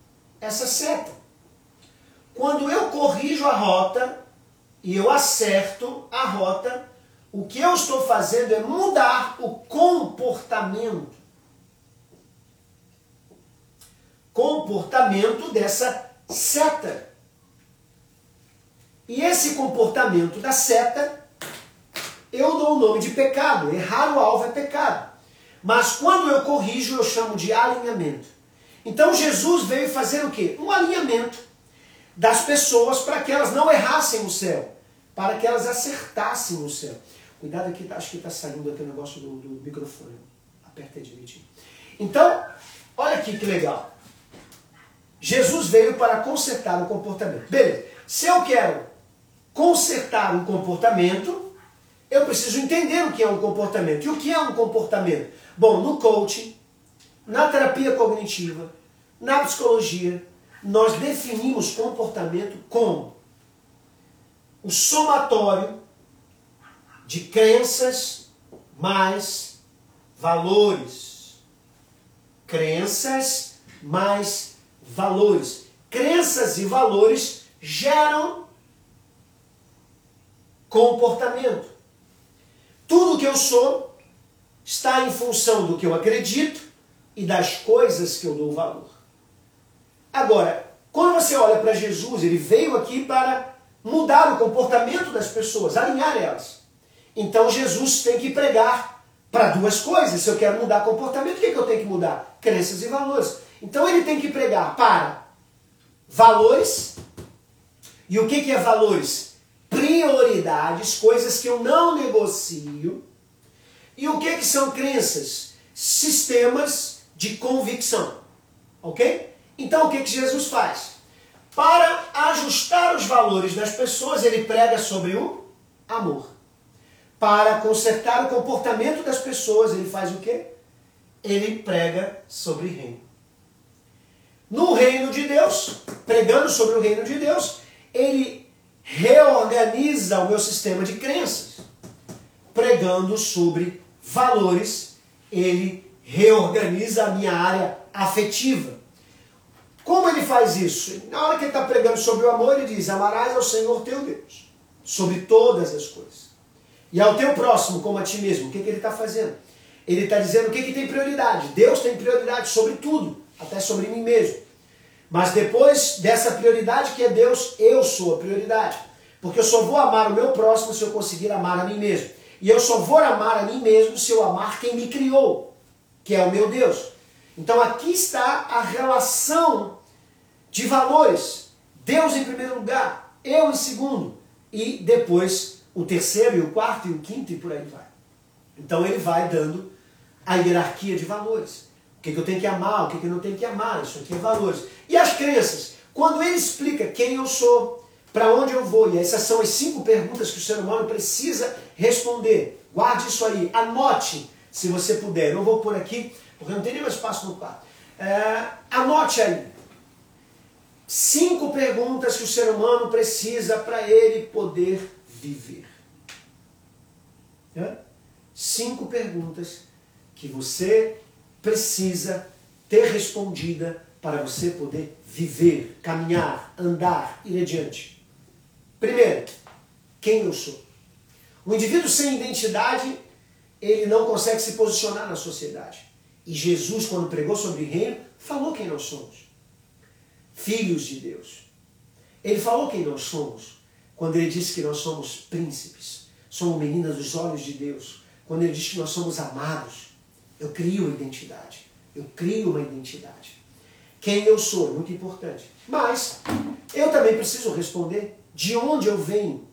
essa seta. Quando eu corrijo a rota e eu acerto a rota, o que eu estou fazendo é mudar o comportamento. Comportamento dessa seta. E esse comportamento da seta, eu dou o nome de pecado. Errar o alvo é pecado. Mas quando eu corrijo, eu chamo de alinhamento. Então Jesus veio fazer o quê? Um alinhamento das pessoas para que elas não errassem o céu, para que elas acertassem o céu. Cuidado aqui, acho que está saindo aqui o negócio do, do microfone. Aperta direitinho. Então, olha aqui que legal. Jesus veio para consertar o comportamento. Beleza. Se eu quero consertar um comportamento, eu preciso entender o que é um comportamento. E o que é um comportamento? Bom, no coaching, na terapia cognitiva, na psicologia, nós definimos comportamento como o somatório de crenças mais valores. Crenças mais valores. Crenças e valores geram comportamento. Tudo que eu sou está em função do que eu acredito e das coisas que eu dou valor. Agora, quando você olha para Jesus, ele veio aqui para mudar o comportamento das pessoas, alinhar elas. Então Jesus tem que pregar para duas coisas. Se eu quero mudar comportamento, o que, é que eu tenho que mudar? Crenças e valores. Então ele tem que pregar para valores. E o que, que é valores? Prioridades, coisas que eu não negocio. E o que, que são crenças? Sistemas de convicção. Ok? Então o que, que Jesus faz? Para ajustar os valores das pessoas, ele prega sobre o amor. Para consertar o comportamento das pessoas, ele faz o quê? Ele prega sobre reino. No reino de Deus, pregando sobre o reino de Deus, ele reorganiza o meu sistema de crenças. Pregando sobre valores, ele reorganiza a minha área afetiva. Como ele faz isso? Na hora que ele está pregando sobre o amor, ele diz: Amarás ao Senhor teu Deus, sobre todas as coisas. E ao teu próximo, como a ti mesmo. O que, que ele está fazendo? Ele está dizendo o que, que tem prioridade. Deus tem prioridade sobre tudo, até sobre mim mesmo. Mas depois dessa prioridade que é Deus, eu sou a prioridade. Porque eu só vou amar o meu próximo se eu conseguir amar a mim mesmo. E eu só vou amar a mim mesmo se eu amar quem me criou, que é o meu Deus. Então aqui está a relação de valores. Deus em primeiro lugar, eu em segundo, e depois o terceiro e o quarto e o quinto e por aí vai. Então ele vai dando a hierarquia de valores. Que, que eu tenho que amar, o que, que eu não tenho que amar, isso aqui é valores. E as crenças? Quando ele explica quem eu sou, para onde eu vou, e essas são as cinco perguntas que o ser humano precisa responder. Guarde isso aí, anote se você puder. Eu não vou pôr aqui, porque não tem nem mais espaço no quarto. É, anote aí. Cinco perguntas que o ser humano precisa para ele poder viver. É? Cinco perguntas que você precisa ter respondida para você poder viver, caminhar, andar, ir adiante. Primeiro, quem eu sou? O indivíduo sem identidade, ele não consegue se posicionar na sociedade. E Jesus, quando pregou sobre reino, falou quem nós somos. Filhos de Deus. Ele falou quem nós somos quando ele disse que nós somos príncipes, somos meninas dos olhos de Deus. Quando ele diz que nós somos amados, eu crio identidade. Eu crio uma identidade. Quem eu sou é muito importante. Mas eu também preciso responder de onde eu venho.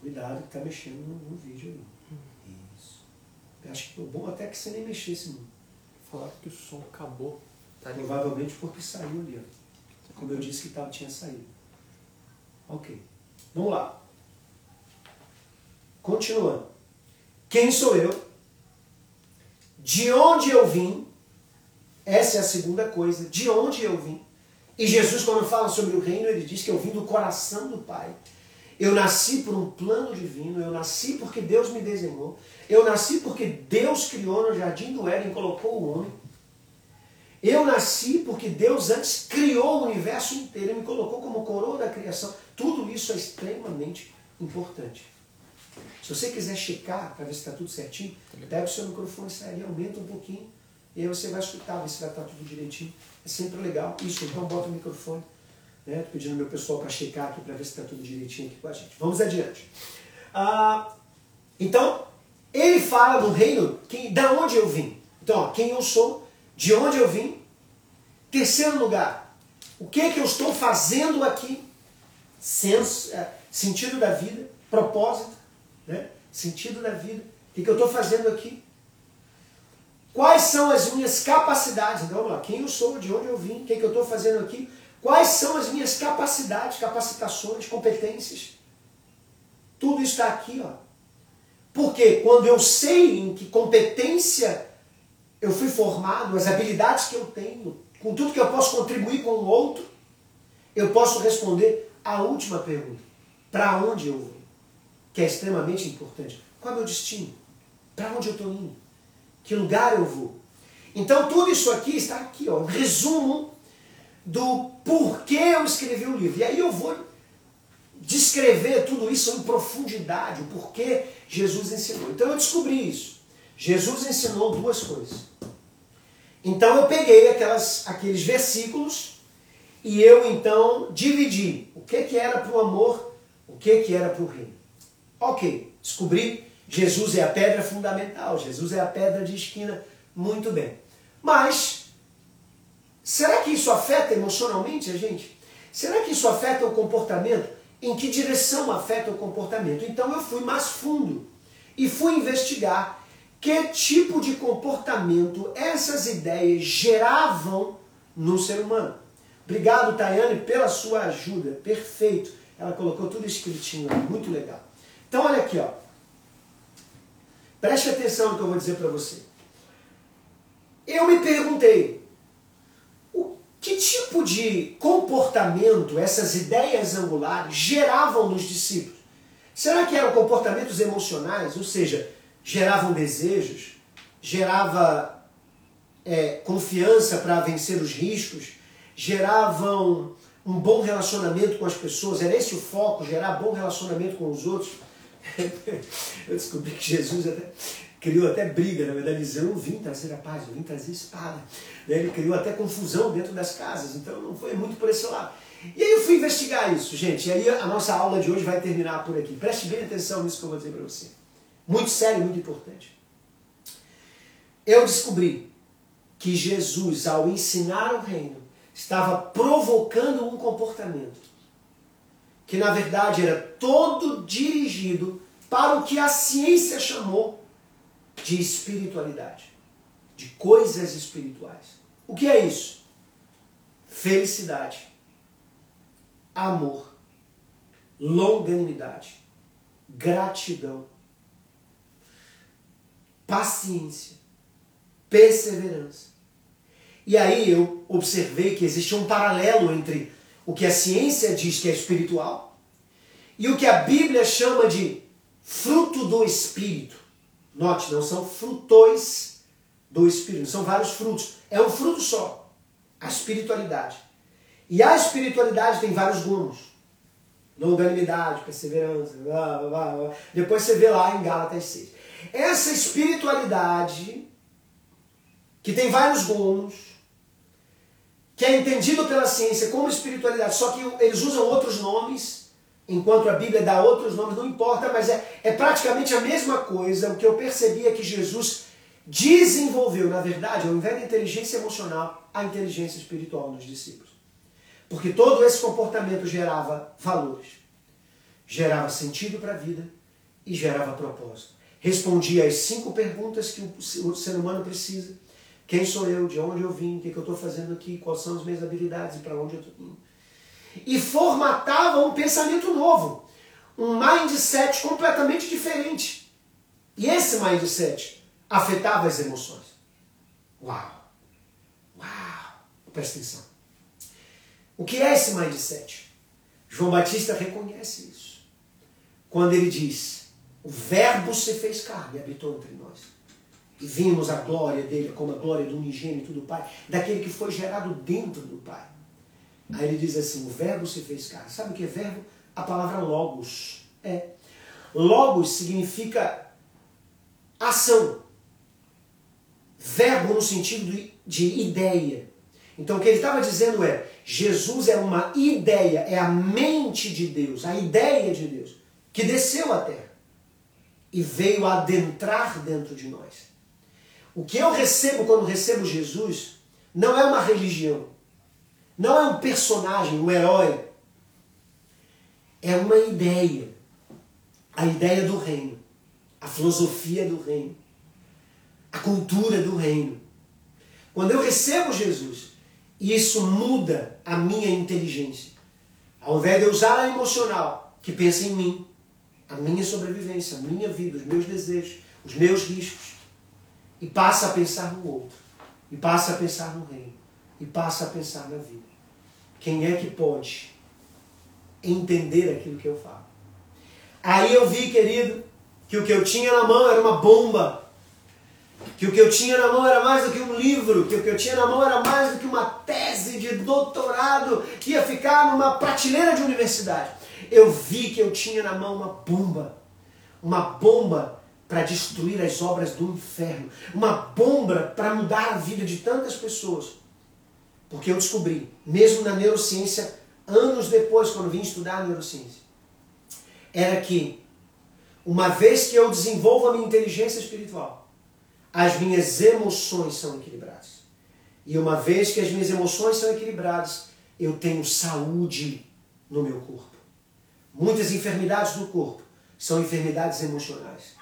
Cuidado que está mexendo no, no vídeo aí. Isso. Eu acho que é bom até que você nem mexesse muito. Falaram que o som acabou. Tá Provavelmente porque saiu ali. Ó. Como eu disse que tava, tinha saído. Ok. Vamos lá. Continuando. Quem sou eu? De onde eu vim? Essa é a segunda coisa. De onde eu vim? E Jesus, quando fala sobre o reino, ele diz que eu vim do coração do Pai. Eu nasci por um plano divino, eu nasci porque Deus me desenhou, eu nasci porque Deus criou no jardim do Éden e colocou o homem. Eu nasci porque Deus antes criou o universo inteiro e me colocou como coroa da criação. Tudo isso é extremamente importante. Se você quiser checar para ver se está tudo certinho, pega o seu microfone e aumenta um pouquinho e aí você vai escutar, ver se vai estar tudo direitinho. É sempre legal. Isso, então bota o microfone. Né? Tô pedindo ao meu pessoal para checar aqui para ver se está tudo direitinho aqui com a gente. Vamos adiante. Ah, então, ele fala do reino, quem, da onde eu vim. Então, ó, quem eu sou, de onde eu vim. Terceiro lugar, o que, é que eu estou fazendo aqui? Senso, é, sentido da vida, propósito, né? sentido da vida. O que, que eu estou fazendo aqui? Quais são as minhas capacidades? Então vamos lá, quem eu sou, de onde eu vim, o que, que eu estou fazendo aqui? Quais são as minhas capacidades, capacitações, competências? Tudo está aqui, ó. Porque quando eu sei em que competência eu fui formado, as habilidades que eu tenho, com tudo que eu posso contribuir com o outro, eu posso responder a última pergunta: para onde eu vou? Que é extremamente importante. Qual é o meu destino? Para onde eu estou indo? Que lugar eu vou? Então tudo isso aqui está aqui, ó, um resumo do porquê eu escrevi o livro. E aí eu vou descrever tudo isso em profundidade, o porquê Jesus ensinou. Então eu descobri isso. Jesus ensinou duas coisas. Então eu peguei aquelas, aqueles versículos e eu então dividi o que, que era para o amor, o que, que era para o reino. Ok, descobri Jesus é a pedra fundamental, Jesus é a pedra de esquina. Muito bem. Mas, será que isso afeta emocionalmente a gente? Será que isso afeta o comportamento? Em que direção afeta o comportamento? Então eu fui mais fundo e fui investigar que tipo de comportamento essas ideias geravam no ser humano. Obrigado, Tayane, pela sua ajuda. Perfeito. Ela colocou tudo escritinho, muito legal. Então olha aqui, ó. Preste atenção no que eu vou dizer para você. Eu me perguntei, o que tipo de comportamento essas ideias angulares geravam nos discípulos? Será que eram comportamentos emocionais, ou seja, geravam desejos, gerava é, confiança para vencer os riscos, geravam um bom relacionamento com as pessoas, era esse o foco, gerar bom relacionamento com os outros. Eu descobri que Jesus até criou até briga, na verdade, dizendo, eu não vim trazer a paz, eu vim trazer espada. Ele criou até confusão dentro das casas, então não foi muito por esse lado. E aí eu fui investigar isso, gente, e aí a nossa aula de hoje vai terminar por aqui. Preste bem atenção nisso que eu vou dizer para você. Muito sério, muito importante. Eu descobri que Jesus, ao ensinar o reino, estava provocando um comportamento que na verdade era todo dirigido para o que a ciência chamou de espiritualidade, de coisas espirituais. O que é isso? Felicidade, amor, longanimidade, gratidão, paciência, perseverança. E aí eu observei que existe um paralelo entre o que a ciência diz que é espiritual e o que a Bíblia chama de fruto do espírito. Note, não são frutões do espírito, são vários frutos. É um fruto só, a espiritualidade. E a espiritualidade tem vários gomos. Longanimidade, perseverança, blá, blá, blá. Depois você vê lá em Gálatas 6. Essa espiritualidade, que tem vários gomos, que é entendido pela ciência como espiritualidade, só que eles usam outros nomes, enquanto a Bíblia dá outros nomes, não importa, mas é, é praticamente a mesma coisa. O que eu percebi é que Jesus desenvolveu, na verdade, ao invés da inteligência emocional, a inteligência espiritual nos discípulos. Porque todo esse comportamento gerava valores, gerava sentido para a vida e gerava propósito. Respondia às cinco perguntas que o ser humano precisa quem sou eu? De onde eu vim? O que, eu estou fazendo aqui? Quais são as minhas habilidades e para onde eu estou indo? E formatava um pensamento novo. Um mindset completamente diferente. E esse mindset afetava as emoções. Uau! Uau! Presta atenção. O que é esse mindset? João Batista reconhece isso. Quando ele diz: O Verbo se fez carne e habitou entre nós vimos a glória dele como a glória do unigênito do Pai, daquele que foi gerado dentro do Pai. Aí ele diz assim: o verbo se fez carne. Sabe o que é verbo? A palavra logos. É. Logos significa ação. Verbo no sentido de, de ideia. Então o que ele estava dizendo é: Jesus é uma ideia, é a mente de Deus, a ideia de Deus, que desceu à terra e veio adentrar dentro de nós. O que eu recebo quando recebo Jesus não é uma religião, não é um personagem, um herói. É uma ideia. A ideia do reino, a filosofia do reino, a cultura do reino. Quando eu recebo Jesus, isso muda a minha inteligência. Ao invés de eu usar a emocional, que pensa em mim, a minha sobrevivência, a minha vida, os meus desejos, os meus riscos, e passa a pensar no outro, e passa a pensar no reino, e passa a pensar na vida. Quem é que pode entender aquilo que eu falo? Aí eu vi, querido, que o que eu tinha na mão era uma bomba. Que o que eu tinha na mão era mais do que um livro, que o que eu tinha na mão era mais do que uma tese de doutorado que ia ficar numa prateleira de universidade. Eu vi que eu tinha na mão uma bomba. Uma bomba para destruir as obras do inferno, uma bomba para mudar a vida de tantas pessoas. Porque eu descobri, mesmo na neurociência, anos depois, quando vim estudar a neurociência, era que uma vez que eu desenvolvo a minha inteligência espiritual, as minhas emoções são equilibradas. E uma vez que as minhas emoções são equilibradas, eu tenho saúde no meu corpo. Muitas enfermidades do corpo são enfermidades emocionais,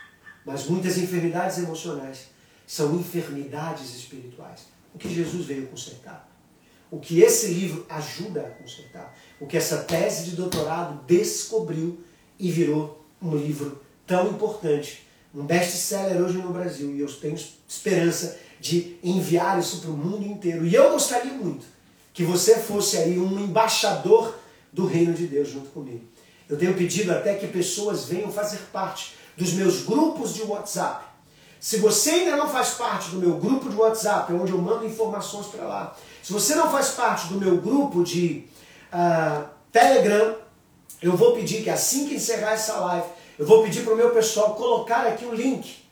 mas muitas enfermidades emocionais são enfermidades espirituais. O que Jesus veio consertar. O que esse livro ajuda a consertar. O que essa tese de doutorado descobriu e virou um livro tão importante, um best-seller hoje no Brasil. E eu tenho esperança de enviar isso para o mundo inteiro. E eu gostaria muito que você fosse aí um embaixador do reino de Deus junto comigo. Eu tenho pedido até que pessoas venham fazer parte dos meus grupos de WhatsApp. Se você ainda não faz parte do meu grupo de WhatsApp, onde eu mando informações para lá, se você não faz parte do meu grupo de uh, Telegram, eu vou pedir que assim que encerrar essa live, eu vou pedir para o meu pessoal colocar aqui o link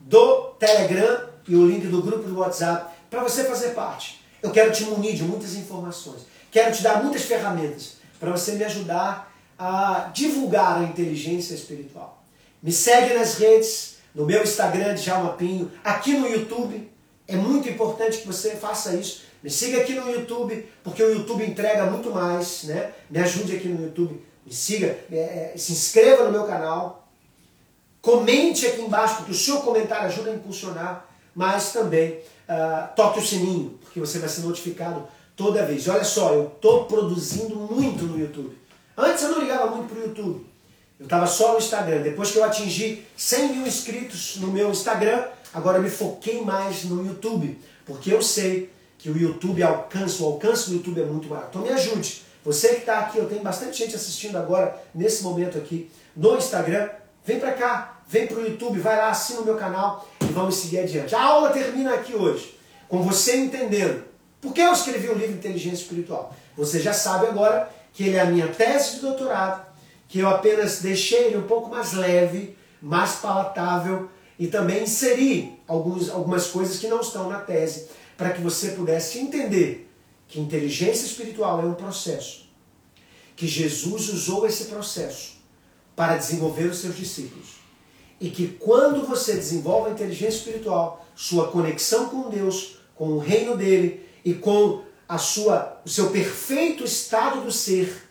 do Telegram e o link do grupo do WhatsApp para você fazer parte. Eu quero te munir de muitas informações, quero te dar muitas ferramentas para você me ajudar a divulgar a inteligência espiritual. Me segue nas redes, no meu Instagram, de Jalma Pinho, aqui no YouTube. É muito importante que você faça isso. Me siga aqui no YouTube, porque o YouTube entrega muito mais, né? Me ajude aqui no YouTube. Me siga, é, é, se inscreva no meu canal. Comente aqui embaixo, porque o seu comentário ajuda a impulsionar. Mas também uh, toque o sininho, porque você vai ser notificado toda vez. Olha só, eu estou produzindo muito no YouTube. Antes eu não ligava muito para o YouTube. Eu estava só no Instagram. Depois que eu atingi 100 mil inscritos no meu Instagram, agora me foquei mais no YouTube. Porque eu sei que o YouTube alcança, o alcance do YouTube é muito maior. Então me ajude. Você que está aqui, eu tenho bastante gente assistindo agora, nesse momento aqui, no Instagram. Vem para cá, vem para o YouTube, vai lá, assina o meu canal e vamos seguir adiante. A aula termina aqui hoje, com você entendendo por que eu escrevi o livro Inteligência Espiritual. Você já sabe agora que ele é a minha tese de doutorado, que eu apenas deixei ele um pouco mais leve, mais palatável e também inseri alguns, algumas coisas que não estão na tese, para que você pudesse entender que inteligência espiritual é um processo, que Jesus usou esse processo para desenvolver os seus discípulos. E que quando você desenvolve a inteligência espiritual, sua conexão com Deus, com o reino dele e com a sua, o seu perfeito estado do ser,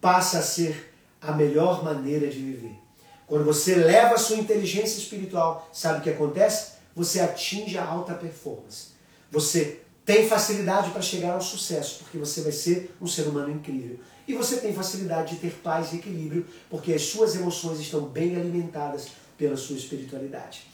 passa a ser a melhor maneira de viver. Quando você leva a sua inteligência espiritual, sabe o que acontece? Você atinge a alta performance. Você tem facilidade para chegar ao sucesso, porque você vai ser um ser humano incrível. E você tem facilidade de ter paz e equilíbrio, porque as suas emoções estão bem alimentadas pela sua espiritualidade.